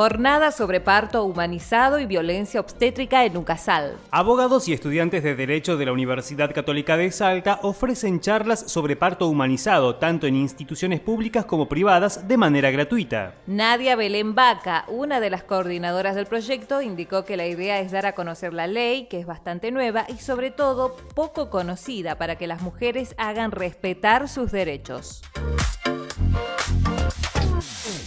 Jornada sobre parto humanizado y violencia obstétrica en Ucasal. Abogados y estudiantes de Derecho de la Universidad Católica de Salta ofrecen charlas sobre parto humanizado tanto en instituciones públicas como privadas de manera gratuita. Nadia Belén Vaca, una de las coordinadoras del proyecto, indicó que la idea es dar a conocer la ley, que es bastante nueva y sobre todo poco conocida para que las mujeres hagan respetar sus derechos.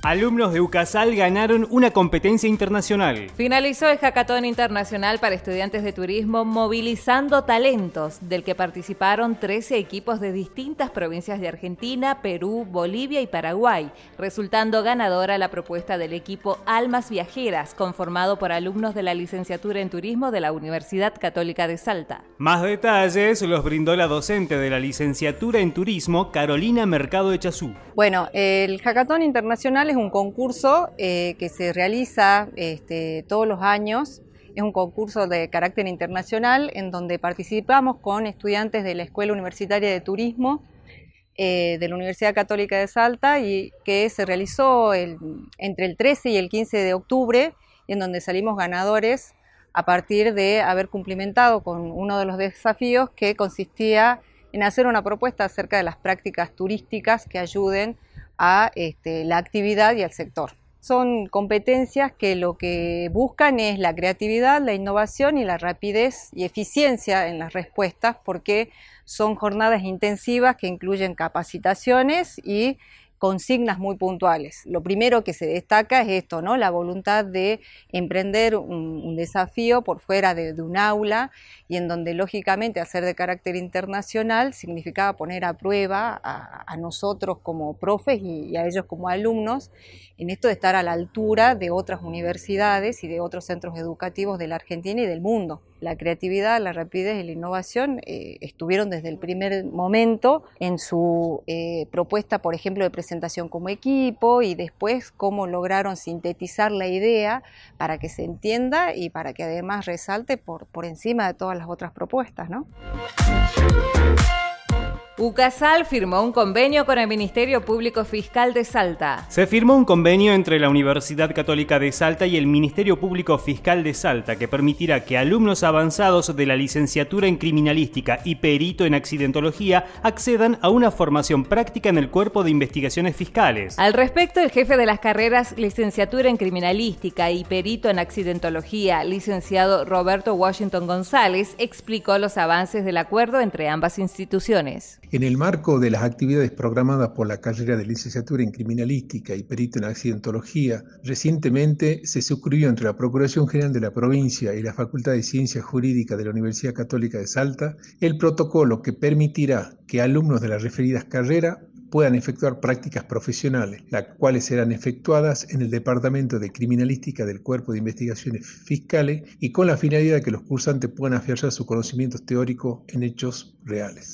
Alumnos de UCASAL ganaron una competencia internacional. Finalizó el Hackathon Internacional para Estudiantes de Turismo Movilizando Talentos, del que participaron 13 equipos de distintas provincias de Argentina, Perú, Bolivia y Paraguay, resultando ganadora la propuesta del equipo Almas Viajeras, conformado por alumnos de la licenciatura en Turismo de la Universidad Católica de Salta. Más detalles los brindó la docente de la licenciatura en Turismo, Carolina Mercado de Chazú. Bueno, el Hackathon Internacional es un concurso eh, que se realiza este, todos los años. Es un concurso de carácter internacional en donde participamos con estudiantes de la Escuela Universitaria de Turismo eh, de la Universidad Católica de Salta y que se realizó entre el 13 y el 15 de octubre, en donde salimos ganadores a partir de haber cumplimentado con uno de los desafíos que consistía en hacer una propuesta acerca de las prácticas turísticas que ayuden este, la actividad y al sector. Son competencias que lo que buscan es la creatividad, la innovación y la rapidez y eficiencia en las respuestas porque son jornadas intensivas que incluyen capacitaciones y consignas muy puntuales. Lo primero que se destaca es esto, ¿no? La voluntad de emprender un, desafío por fuera de, un aula y en donde lógicamente hacer de carácter internacional significaba poner a prueba a, nosotros como profes y, a ellos como alumnos en esto de estar a la altura de otras universidades y de otros centros educativos de la Argentina y del mundo la creatividad, la rapidez y la innovación eh, estuvieron desde el primer momento en su eh, propuesta, por ejemplo, de presentación como equipo y después cómo lograron sintetizar la idea para que se entienda y para que además resalte por, por encima de todas las otras propuestas. ¿no? UCASAL firmó un convenio con el Ministerio Público Fiscal de Salta. Se firmó un convenio entre la Universidad Católica de Salta y el Ministerio Público Fiscal de Salta que permitirá que alumnos avanzados de la licenciatura en criminalística y perito en accidentología accedan a una formación práctica en el Cuerpo de Investigaciones Fiscales. Al respecto, el jefe de las carreras licenciatura en criminalística y perito en accidentología, licenciado Roberto Washington González, explicó los avances del acuerdo entre ambas instituciones. En el marco de las actividades programadas por la carrera de licenciatura en criminalística y perito en accidentología, recientemente se suscribió entre la Procuración General de la provincia y la Facultad de Ciencias Jurídicas de la Universidad Católica de Salta el protocolo que permitirá que alumnos de las referidas carreras puedan efectuar prácticas profesionales, las cuales serán efectuadas en el Departamento de Criminalística del Cuerpo de Investigaciones Fiscales y con la finalidad de que los cursantes puedan afianzar sus conocimientos teóricos en hechos reales.